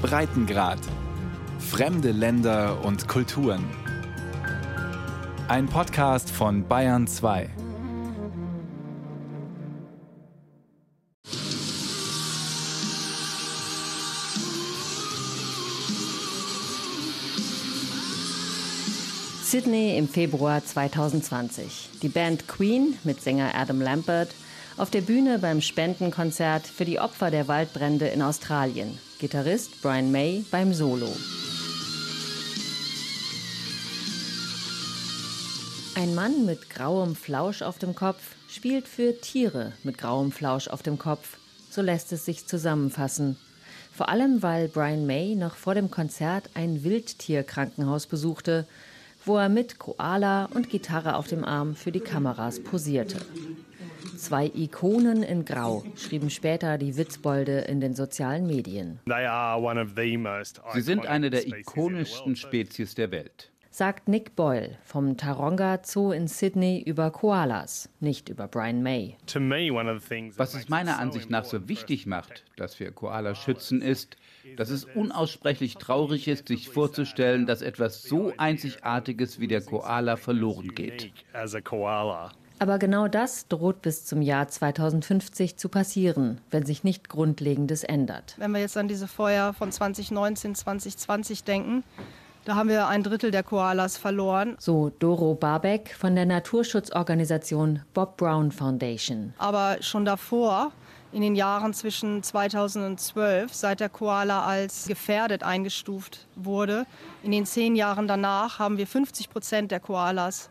Breitengrad. Fremde Länder und Kulturen. Ein Podcast von Bayern 2. Sydney im Februar 2020. Die Band Queen mit Sänger Adam Lambert auf der Bühne beim Spendenkonzert für die Opfer der Waldbrände in Australien. Gitarrist Brian May beim Solo. Ein Mann mit grauem Flausch auf dem Kopf spielt für Tiere mit grauem Flausch auf dem Kopf. So lässt es sich zusammenfassen. Vor allem, weil Brian May noch vor dem Konzert ein Wildtierkrankenhaus besuchte wo er mit Koala und Gitarre auf dem Arm für die Kameras posierte. Zwei Ikonen in Grau, schrieben später die Witzbolde in den sozialen Medien. Sie sind eine der ikonischsten Spezies der Welt sagt Nick Boyle vom Taronga Zoo in Sydney über Koalas, nicht über Brian May. Was es meiner Ansicht nach so wichtig macht, dass wir Koalas schützen, ist, dass es unaussprechlich traurig ist, sich vorzustellen, dass etwas so Einzigartiges wie der Koala verloren geht. Aber genau das droht bis zum Jahr 2050 zu passieren, wenn sich nicht Grundlegendes ändert. Wenn wir jetzt an diese Feuer von 2019, 2020 denken, da haben wir ein Drittel der Koalas verloren. So Doro Barbeck von der Naturschutzorganisation Bob Brown Foundation. Aber schon davor, in den Jahren zwischen 2012, seit der Koala als gefährdet eingestuft wurde, in den zehn Jahren danach haben wir 50 Prozent der Koalas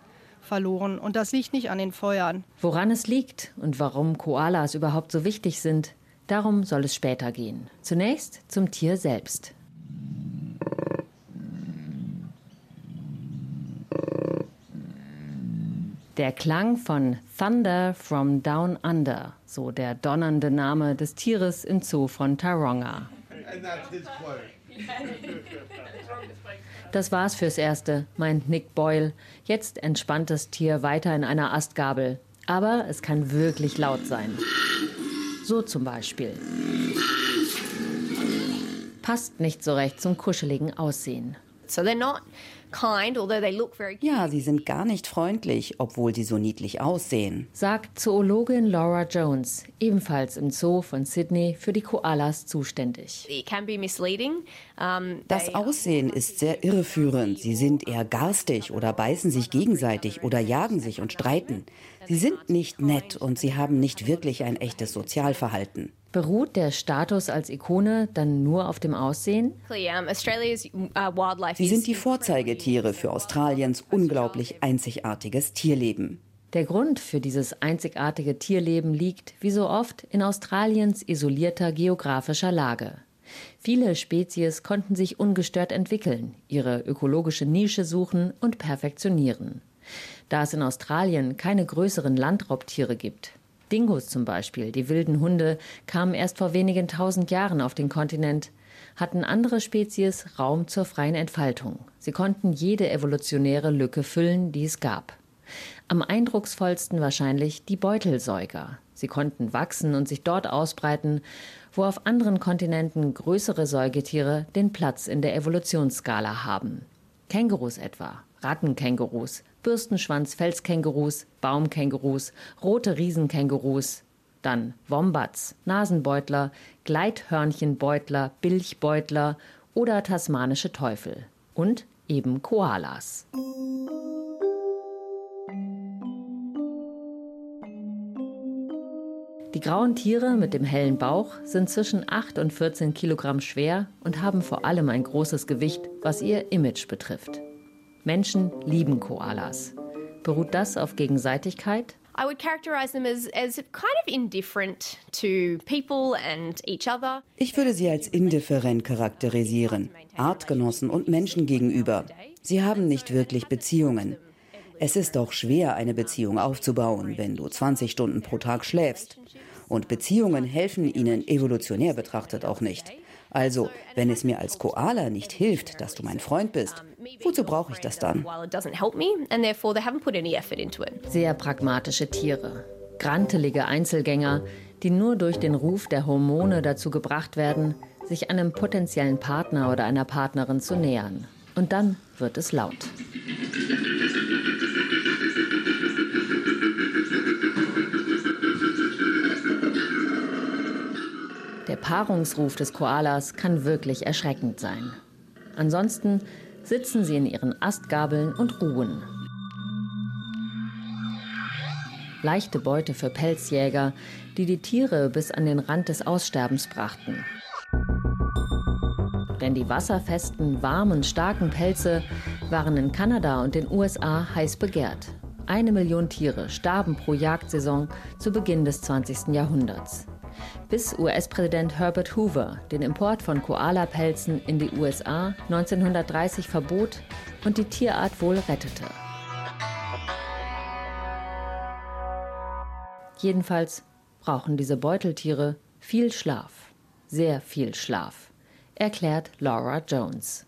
verloren. Und das liegt nicht an den Feuern. Woran es liegt und warum Koalas überhaupt so wichtig sind, darum soll es später gehen. Zunächst zum Tier selbst. Der Klang von Thunder from Down Under, so der donnernde Name des Tieres im Zoo von Taronga. Das war's fürs Erste, meint Nick Boyle. Jetzt entspannt das Tier weiter in einer Astgabel. Aber es kann wirklich laut sein. So zum Beispiel. Passt nicht so recht zum kuscheligen Aussehen. So they're not ja, sie sind gar nicht freundlich, obwohl sie so niedlich aussehen, sagt Zoologin Laura Jones, ebenfalls im Zoo von Sydney für die Koalas zuständig. Das Aussehen ist sehr irreführend. Sie sind eher garstig oder beißen sich gegenseitig oder jagen sich und streiten. Sie sind nicht nett und sie haben nicht wirklich ein echtes Sozialverhalten. Beruht der Status als Ikone dann nur auf dem Aussehen? Uh, Sie sind die Vorzeigetiere für Australiens unglaublich einzigartiges Tierleben. Der Grund für dieses einzigartige Tierleben liegt, wie so oft, in Australiens isolierter geografischer Lage. Viele Spezies konnten sich ungestört entwickeln, ihre ökologische Nische suchen und perfektionieren. Da es in Australien keine größeren Landraubtiere gibt, Dingos zum Beispiel, die wilden Hunde, kamen erst vor wenigen tausend Jahren auf den Kontinent, hatten andere Spezies Raum zur freien Entfaltung. Sie konnten jede evolutionäre Lücke füllen, die es gab. Am eindrucksvollsten wahrscheinlich die Beutelsäuger. Sie konnten wachsen und sich dort ausbreiten, wo auf anderen Kontinenten größere Säugetiere den Platz in der Evolutionsskala haben. Kängurus etwa, Rattenkängurus, Bürstenschwanz-Felskängurus, Baumkängurus, rote Riesenkängurus, dann Wombats, Nasenbeutler, Gleithörnchenbeutler, Bilchbeutler oder tasmanische Teufel und eben Koalas. Die grauen Tiere mit dem hellen Bauch sind zwischen 8 und 14 Kilogramm schwer und haben vor allem ein großes Gewicht, was ihr Image betrifft. Menschen lieben Koalas. Beruht das auf Gegenseitigkeit? I would characterize them as, as kind of indifferent to people and each other. Ich würde sie als indifferent charakterisieren, Artgenossen und Menschen gegenüber. Sie haben nicht wirklich Beziehungen. Es ist doch schwer, eine Beziehung aufzubauen, wenn du 20 Stunden pro Tag schläfst. Und Beziehungen helfen ihnen evolutionär betrachtet auch nicht. Also, wenn es mir als Koala nicht hilft, dass du mein Freund bist, wozu brauche ich das dann? Sehr pragmatische Tiere. Grantelige Einzelgänger, die nur durch den Ruf der Hormone dazu gebracht werden, sich einem potenziellen Partner oder einer Partnerin zu nähern. Und dann wird es laut. Paarungsruf des Koalas kann wirklich erschreckend sein. Ansonsten sitzen sie in ihren Astgabeln und ruhen. Leichte Beute für Pelzjäger, die die Tiere bis an den Rand des Aussterbens brachten. Denn die wasserfesten, warmen, starken Pelze waren in Kanada und den USA heiß begehrt. Eine Million Tiere starben pro Jagdsaison zu Beginn des 20. Jahrhunderts. Bis US-Präsident Herbert Hoover den Import von Koala-Pelzen in die USA 1930 verbot und die Tierart wohl rettete. Jedenfalls brauchen diese Beuteltiere viel Schlaf, sehr viel Schlaf, erklärt Laura Jones.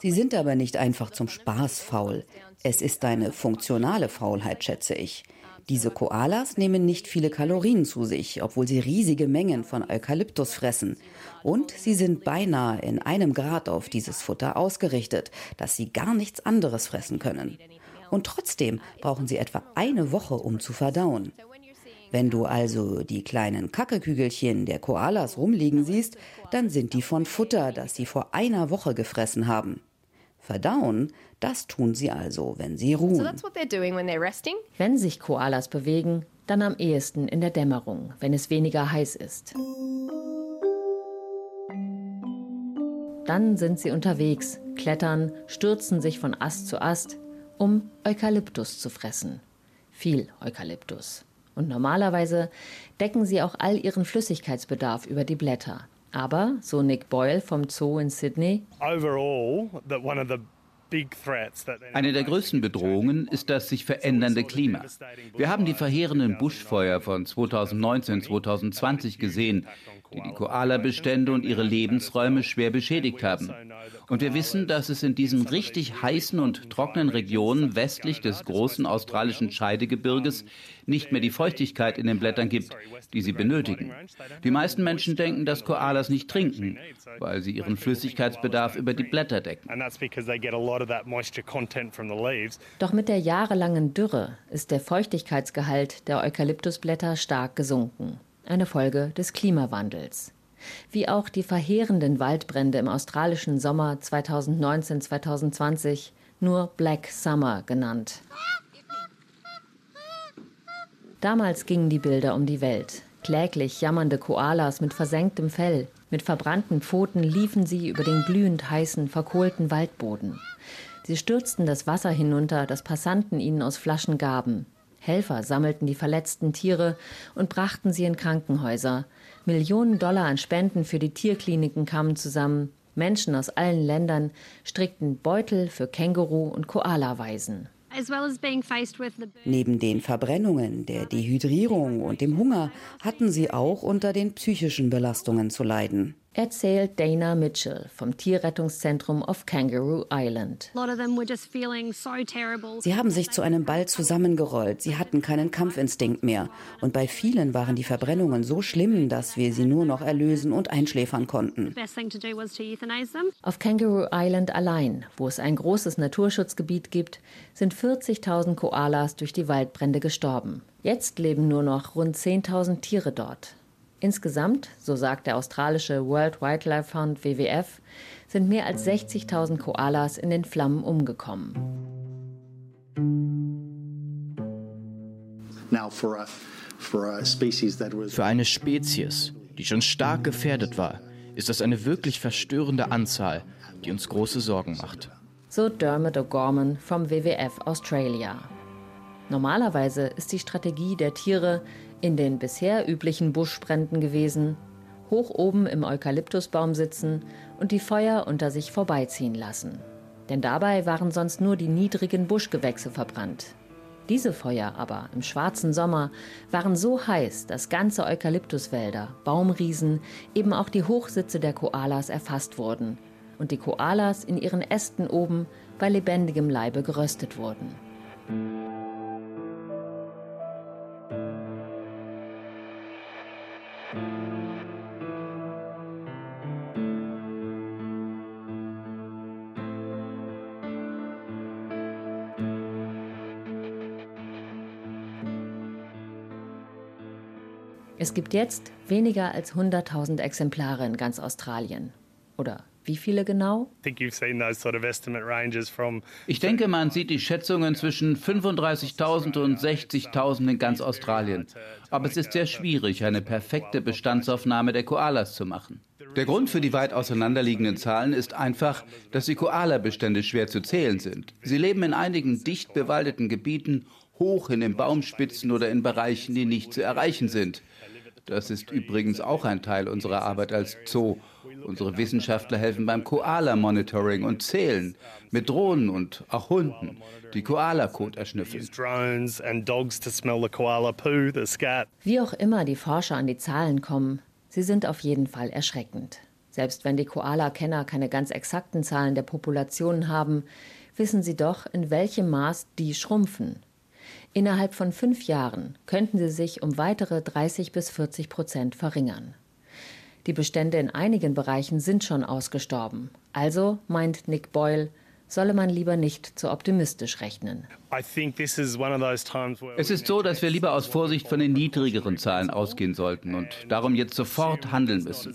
Sie sind aber nicht einfach zum Spaß faul. Es ist eine funktionale Faulheit, schätze ich. Diese Koalas nehmen nicht viele Kalorien zu sich, obwohl sie riesige Mengen von Eukalyptus fressen. Und sie sind beinahe in einem Grad auf dieses Futter ausgerichtet, dass sie gar nichts anderes fressen können. Und trotzdem brauchen sie etwa eine Woche, um zu verdauen. Wenn du also die kleinen Kackekügelchen der Koalas rumliegen siehst, dann sind die von Futter, das sie vor einer Woche gefressen haben. Verdauen, das tun sie also, wenn sie ruhen. Wenn sich Koalas bewegen, dann am ehesten in der Dämmerung, wenn es weniger heiß ist. Dann sind sie unterwegs, klettern, stürzen sich von Ast zu Ast, um Eukalyptus zu fressen. Viel Eukalyptus. Und normalerweise decken sie auch all ihren Flüssigkeitsbedarf über die Blätter. Aber, so Nick Boyle vom Zoo in Sydney, eine der größten Bedrohungen ist das sich verändernde Klima. Wir haben die verheerenden Buschfeuer von 2019, 2020 gesehen, die die Koala-Bestände und ihre Lebensräume schwer beschädigt haben. Und wir wissen, dass es in diesen richtig heißen und trockenen Regionen westlich des großen australischen Scheidegebirges nicht mehr die Feuchtigkeit in den Blättern gibt, die sie benötigen. Die meisten Menschen denken, dass Koalas nicht trinken, weil sie ihren Flüssigkeitsbedarf über die Blätter decken. Doch mit der jahrelangen Dürre ist der Feuchtigkeitsgehalt der Eukalyptusblätter stark gesunken eine Folge des Klimawandels. Wie auch die verheerenden Waldbrände im australischen Sommer 2019-2020, nur Black Summer genannt. Damals gingen die Bilder um die Welt. Kläglich jammernde Koalas mit versenktem Fell, mit verbrannten Pfoten liefen sie über den glühend heißen, verkohlten Waldboden. Sie stürzten das Wasser hinunter, das Passanten ihnen aus Flaschen gaben. Helfer sammelten die verletzten Tiere und brachten sie in Krankenhäuser. Millionen Dollar an Spenden für die Tierkliniken kamen zusammen. Menschen aus allen Ländern strickten Beutel für Känguru- und Koala-Waisen. Neben den Verbrennungen, der Dehydrierung und dem Hunger hatten sie auch unter den psychischen Belastungen zu leiden erzählt Dana Mitchell vom Tierrettungszentrum auf Kangaroo Island. Sie haben sich zu einem Ball zusammengerollt, sie hatten keinen Kampfinstinkt mehr. Und bei vielen waren die Verbrennungen so schlimm, dass wir sie nur noch erlösen und einschläfern konnten. Auf Kangaroo Island allein, wo es ein großes Naturschutzgebiet gibt, sind 40.000 Koalas durch die Waldbrände gestorben. Jetzt leben nur noch rund 10.000 Tiere dort. Insgesamt, so sagt der australische World Wildlife Fund WWF, sind mehr als 60.000 Koalas in den Flammen umgekommen. Für eine Spezies, die schon stark gefährdet war, ist das eine wirklich verstörende Anzahl, die uns große Sorgen macht. So Dermot O'Gorman vom WWF Australia. Normalerweise ist die Strategie der Tiere, in den bisher üblichen Buschbränden gewesen, hoch oben im Eukalyptusbaum sitzen und die Feuer unter sich vorbeiziehen lassen. Denn dabei waren sonst nur die niedrigen Buschgewächse verbrannt. Diese Feuer aber im schwarzen Sommer waren so heiß, dass ganze Eukalyptuswälder, Baumriesen, eben auch die Hochsitze der Koalas erfasst wurden und die Koalas in ihren Ästen oben bei lebendigem Leibe geröstet wurden. Es gibt jetzt weniger als 100.000 Exemplare in ganz Australien. Oder wie viele genau? Ich denke, man sieht die Schätzungen zwischen 35.000 und 60.000 in ganz Australien. Aber es ist sehr schwierig, eine perfekte Bestandsaufnahme der Koalas zu machen. Der Grund für die weit auseinanderliegenden Zahlen ist einfach, dass die Koalabestände schwer zu zählen sind. Sie leben in einigen dicht bewaldeten Gebieten, hoch in den Baumspitzen oder in Bereichen, die nicht zu erreichen sind. Das ist übrigens auch ein Teil unserer Arbeit als Zoo. Unsere Wissenschaftler helfen beim Koala-Monitoring und zählen mit Drohnen und auch Hunden, die Koala-Kot erschnüffeln. Wie auch immer die Forscher an die Zahlen kommen, sie sind auf jeden Fall erschreckend. Selbst wenn die Koala-Kenner keine ganz exakten Zahlen der Populationen haben, wissen sie doch, in welchem Maß die schrumpfen Innerhalb von fünf Jahren könnten sie sich um weitere 30 bis 40 Prozent verringern. Die Bestände in einigen Bereichen sind schon ausgestorben. Also, meint Nick Boyle, solle man lieber nicht zu optimistisch rechnen. Es ist so, dass wir lieber aus Vorsicht von den niedrigeren Zahlen ausgehen sollten und darum jetzt sofort handeln müssen.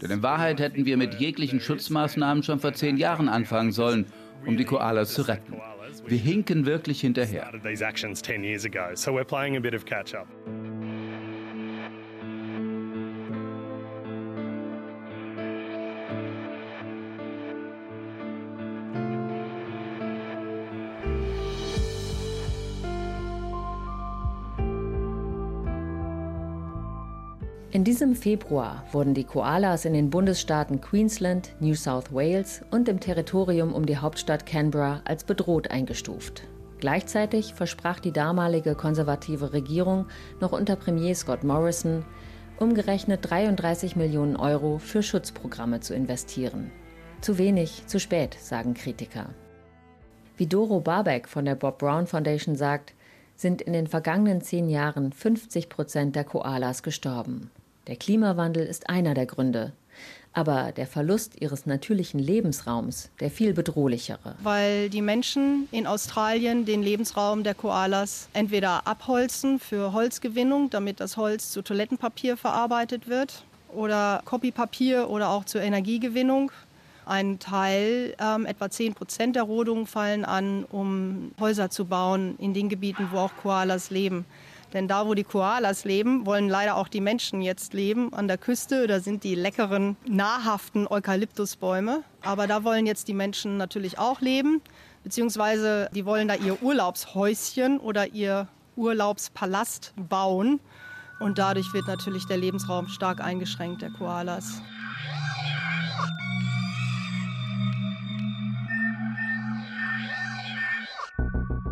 Denn in Wahrheit hätten wir mit jeglichen Schutzmaßnahmen schon vor zehn Jahren anfangen sollen, um die Koalas zu retten. Wir hinken wirklich hinterher. In diesem Februar wurden die Koalas in den Bundesstaaten Queensland, New South Wales und im Territorium um die Hauptstadt Canberra als bedroht eingestuft. Gleichzeitig versprach die damalige konservative Regierung noch unter Premier Scott Morrison, umgerechnet 33 Millionen Euro für Schutzprogramme zu investieren. Zu wenig, zu spät, sagen Kritiker. Wie Doro Barbeck von der Bob Brown Foundation sagt, sind in den vergangenen zehn Jahren 50 Prozent der Koalas gestorben. Der Klimawandel ist einer der Gründe. Aber der Verlust ihres natürlichen Lebensraums der viel bedrohlichere. Weil die Menschen in Australien den Lebensraum der Koalas entweder abholzen für Holzgewinnung, damit das Holz zu Toilettenpapier verarbeitet wird, oder Copypapier oder auch zur Energiegewinnung. Ein Teil, ähm, etwa 10 Prozent der Rodungen fallen an, um Häuser zu bauen in den Gebieten, wo auch Koalas leben. Denn da, wo die Koalas leben, wollen leider auch die Menschen jetzt leben. An der Küste, da sind die leckeren, nahrhaften Eukalyptusbäume. Aber da wollen jetzt die Menschen natürlich auch leben. Beziehungsweise die wollen da ihr Urlaubshäuschen oder ihr Urlaubspalast bauen. Und dadurch wird natürlich der Lebensraum stark eingeschränkt der Koalas.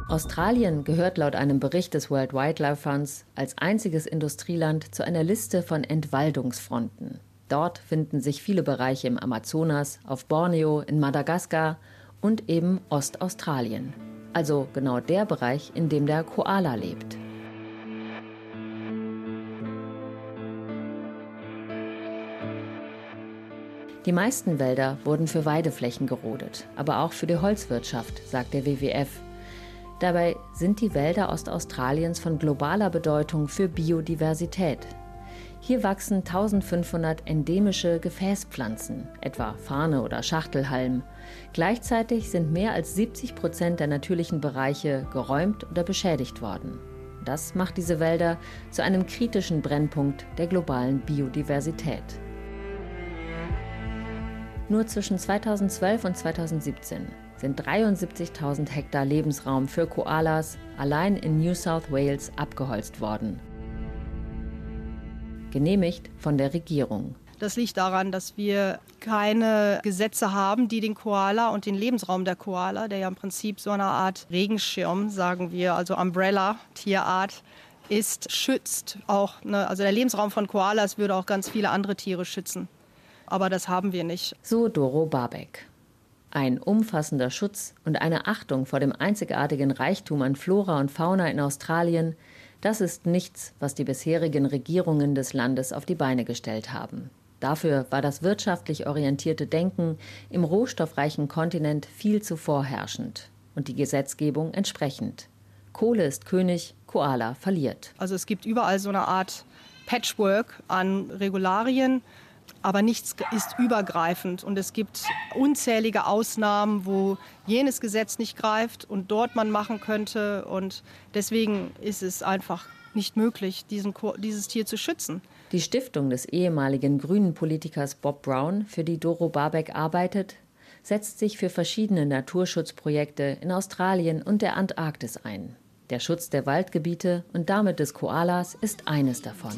Australien gehört laut einem Bericht des World Wildlife Funds als einziges Industrieland zu einer Liste von Entwaldungsfronten. Dort finden sich viele Bereiche im Amazonas, auf Borneo, in Madagaskar und eben Ostaustralien. Also genau der Bereich, in dem der Koala lebt. Die meisten Wälder wurden für Weideflächen gerodet, aber auch für die Holzwirtschaft, sagt der WWF. Dabei sind die Wälder Ostaustraliens von globaler Bedeutung für Biodiversität. Hier wachsen 1500 endemische Gefäßpflanzen, etwa Farne oder Schachtelhalm. Gleichzeitig sind mehr als 70 Prozent der natürlichen Bereiche geräumt oder beschädigt worden. Das macht diese Wälder zu einem kritischen Brennpunkt der globalen Biodiversität. Nur zwischen 2012 und 2017 sind 73.000 Hektar Lebensraum für Koalas allein in New South Wales abgeholzt worden. Genehmigt von der Regierung. Das liegt daran, dass wir keine Gesetze haben, die den Koala und den Lebensraum der Koala, der ja im Prinzip so eine Art Regenschirm, sagen wir, also Umbrella, Tierart, ist, schützt. Auch, ne, also der Lebensraum von Koalas würde auch ganz viele andere Tiere schützen. Aber das haben wir nicht. So Doro Barbeck. Ein umfassender Schutz und eine Achtung vor dem einzigartigen Reichtum an Flora und Fauna in Australien Das ist nichts, was die bisherigen Regierungen des Landes auf die Beine gestellt haben. Dafür war das wirtschaftlich orientierte Denken im rohstoffreichen Kontinent viel zu vorherrschend und die Gesetzgebung entsprechend. Kohle ist König, Koala verliert. Also es gibt überall so eine Art Patchwork an Regularien, aber nichts ist übergreifend und es gibt unzählige Ausnahmen, wo jenes Gesetz nicht greift und dort man machen könnte und deswegen ist es einfach nicht möglich, diesen, dieses Tier zu schützen. Die Stiftung des ehemaligen grünen Politikers Bob Brown, für die Doro Barbeck arbeitet, setzt sich für verschiedene Naturschutzprojekte in Australien und der Antarktis ein. Der Schutz der Waldgebiete und damit des Koalas ist eines davon.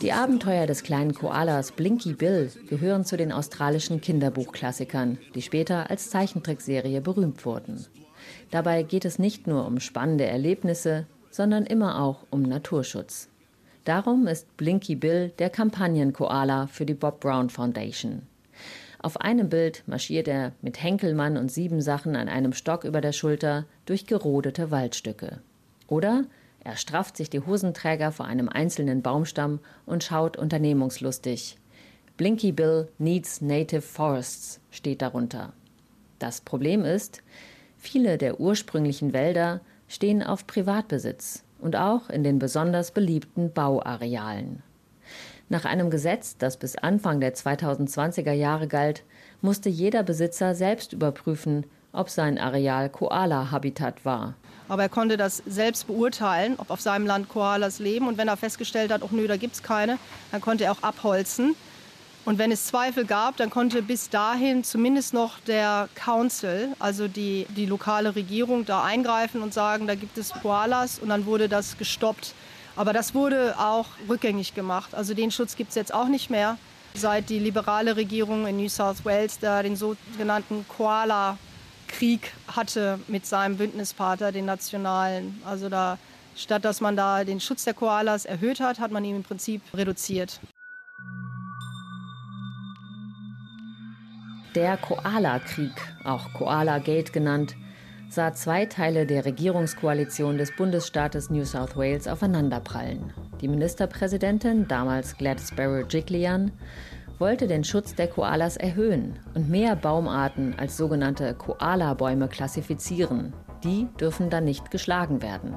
Die Abenteuer des kleinen Koalas Blinky Bill gehören zu den australischen Kinderbuchklassikern, die später als Zeichentrickserie berühmt wurden. Dabei geht es nicht nur um spannende Erlebnisse, sondern immer auch um Naturschutz. Darum ist Blinky Bill der Kampagnenkoala für die Bob Brown Foundation. Auf einem Bild marschiert er mit Henkelmann und Siebensachen an einem Stock über der Schulter durch gerodete Waldstücke. Oder er strafft sich die Hosenträger vor einem einzelnen Baumstamm und schaut unternehmungslustig. Blinky Bill needs native forests steht darunter. Das Problem ist, Viele der ursprünglichen Wälder stehen auf Privatbesitz und auch in den besonders beliebten Bauarealen. Nach einem Gesetz, das bis Anfang der 2020er Jahre galt, musste jeder Besitzer selbst überprüfen, ob sein Areal Koala-Habitat war. Aber er konnte das selbst beurteilen, ob auf seinem Land Koalas leben. Und wenn er festgestellt hat, oh nö, da gibt es keine, dann konnte er auch abholzen. Und wenn es Zweifel gab, dann konnte bis dahin zumindest noch der Council, also die, die lokale Regierung, da eingreifen und sagen, da gibt es Koalas und dann wurde das gestoppt. Aber das wurde auch rückgängig gemacht. Also den Schutz gibt es jetzt auch nicht mehr, seit die liberale Regierung in New South Wales da den sogenannten Koala-Krieg hatte mit seinem Bündnispartner, den Nationalen. Also da, statt dass man da den Schutz der Koalas erhöht hat, hat man ihn im Prinzip reduziert. Der Koala-Krieg, auch Koala Gate genannt, sah zwei Teile der Regierungskoalition des Bundesstaates New South Wales aufeinanderprallen. Die Ministerpräsidentin, damals Gladys Barrow-Jiglian, wollte den Schutz der Koalas erhöhen und mehr Baumarten als sogenannte Koala-Bäume klassifizieren. Die dürfen dann nicht geschlagen werden.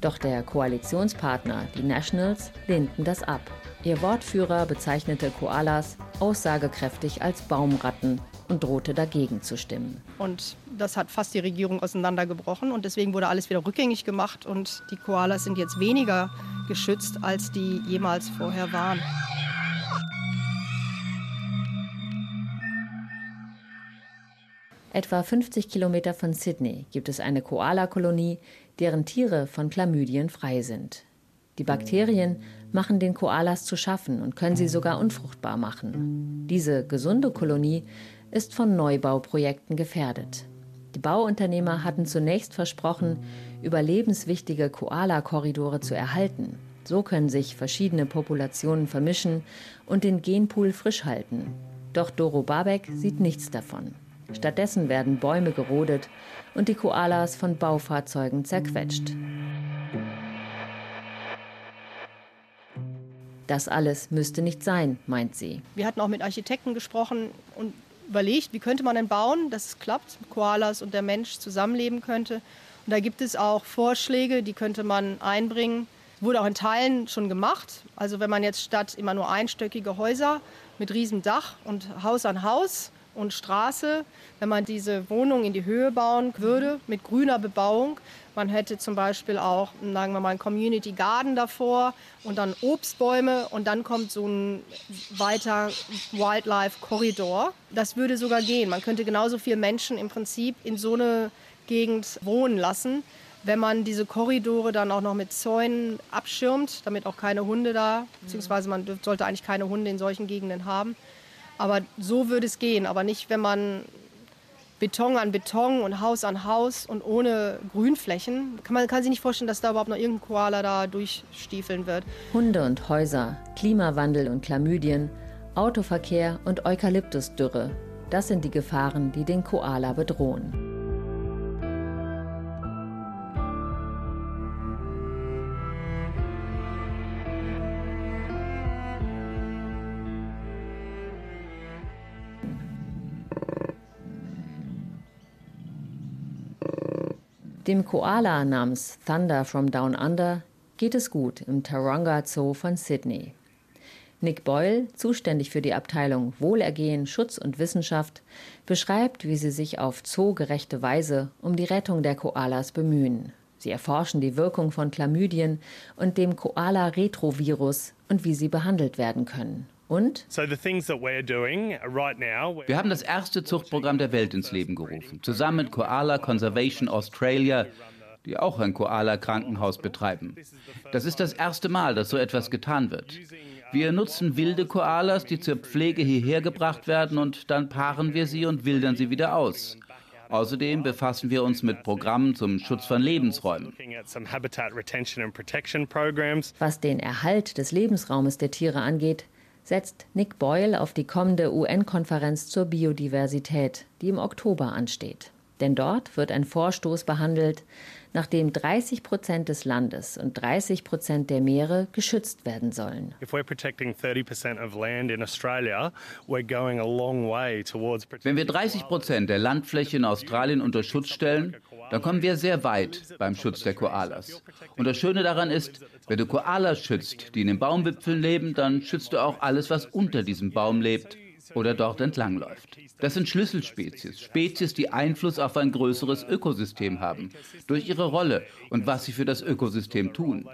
Doch der Koalitionspartner, die Nationals, lehnten das ab. Ihr Wortführer bezeichnete Koalas aussagekräftig als Baumratten und drohte dagegen zu stimmen. Und das hat fast die Regierung auseinandergebrochen und deswegen wurde alles wieder rückgängig gemacht und die Koalas sind jetzt weniger geschützt, als die jemals vorher waren. Etwa 50 Kilometer von Sydney gibt es eine Koala-Kolonie, deren Tiere von Chlamydien frei sind. Die Bakterien machen den Koalas zu schaffen und können sie sogar unfruchtbar machen. Diese gesunde Kolonie ist von Neubauprojekten gefährdet. Die Bauunternehmer hatten zunächst versprochen, überlebenswichtige Koala-Korridore zu erhalten. So können sich verschiedene Populationen vermischen und den Genpool frisch halten. Doch Doro Babek sieht nichts davon. Stattdessen werden Bäume gerodet und die Koalas von Baufahrzeugen zerquetscht. Das alles müsste nicht sein, meint sie. Wir hatten auch mit Architekten gesprochen und überlegt, wie könnte man denn bauen, dass es klappt, Koalas und der Mensch zusammenleben könnte. Und da gibt es auch Vorschläge, die könnte man einbringen. Wurde auch in Teilen schon gemacht. Also wenn man jetzt statt immer nur einstöckige Häuser mit riesem Dach und Haus an Haus und Straße, wenn man diese Wohnung in die Höhe bauen würde mit grüner Bebauung. Man hätte zum Beispiel auch, sagen wir mal, einen Community Garden davor und dann Obstbäume und dann kommt so ein weiter Wildlife Korridor. Das würde sogar gehen. Man könnte genauso viele Menschen im Prinzip in so eine Gegend wohnen lassen, wenn man diese Korridore dann auch noch mit Zäunen abschirmt, damit auch keine Hunde da, beziehungsweise man sollte eigentlich keine Hunde in solchen Gegenden haben. Aber so würde es gehen, aber nicht, wenn man Beton an Beton und Haus an Haus und ohne Grünflächen. Man kann sich nicht vorstellen, dass da überhaupt noch irgendein Koala da durchstiefeln wird. Hunde und Häuser, Klimawandel und Chlamydien, Autoverkehr und Eukalyptusdürre. Das sind die Gefahren, die den Koala bedrohen. Dem Koala namens Thunder from Down Under geht es gut im Taronga Zoo von Sydney. Nick Boyle, zuständig für die Abteilung Wohlergehen, Schutz und Wissenschaft, beschreibt, wie sie sich auf zoogerechte Weise um die Rettung der Koalas bemühen. Sie erforschen die Wirkung von Chlamydien und dem Koala-Retrovirus und wie sie behandelt werden können. Und? Wir haben das erste Zuchtprogramm der Welt ins Leben gerufen, zusammen mit Koala Conservation Australia, die auch ein Koala-Krankenhaus betreiben. Das ist das erste Mal, dass so etwas getan wird. Wir nutzen wilde Koalas, die zur Pflege hierher gebracht werden und dann paaren wir sie und wildern sie wieder aus. Außerdem befassen wir uns mit Programmen zum Schutz von Lebensräumen. Was den Erhalt des Lebensraumes der Tiere angeht, setzt Nick Boyle auf die kommende UN-Konferenz zur Biodiversität, die im Oktober ansteht. Denn dort wird ein Vorstoß behandelt, nachdem 30 Prozent des Landes und 30 Prozent der Meere geschützt werden sollen. Wenn wir 30 Prozent der Landfläche in Australien unter Schutz stellen, dann kommen wir sehr weit beim Schutz der Koalas. Und das Schöne daran ist, wenn du Koalas schützt, die in den Baumwipfeln leben, dann schützt du auch alles, was unter diesem Baum lebt oder dort entlangläuft. Das sind Schlüsselspezies, Spezies, die Einfluss auf ein größeres Ökosystem haben, durch ihre Rolle und was sie für das Ökosystem tun.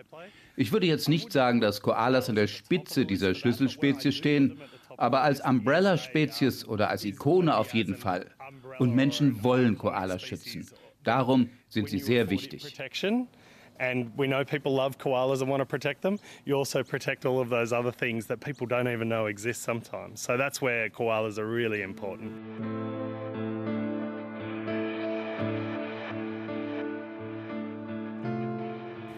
Ich würde jetzt nicht sagen, dass Koalas an der Spitze dieser Schlüsselspezies stehen, aber als Umbrella-Spezies oder als Ikone auf jeden Fall. Und Menschen wollen Koalas schützen. Darum sind sie sehr wichtig. and we know people love koalas and want to protect them, you also protect all of those other things that people don't even know exist sometimes. So that's where koalas are really important.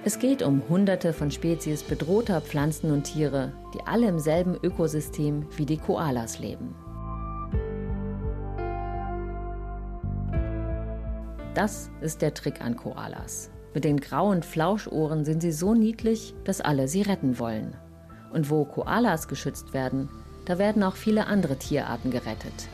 Es geht um Hunderte von Spezies bedrohter Pflanzen und Tiere, die alle im selben Ökosystem wie die Koalas leben. Das ist der Trick an Koalas. Mit den grauen Flauschohren sind sie so niedlich, dass alle sie retten wollen. Und wo Koalas geschützt werden, da werden auch viele andere Tierarten gerettet.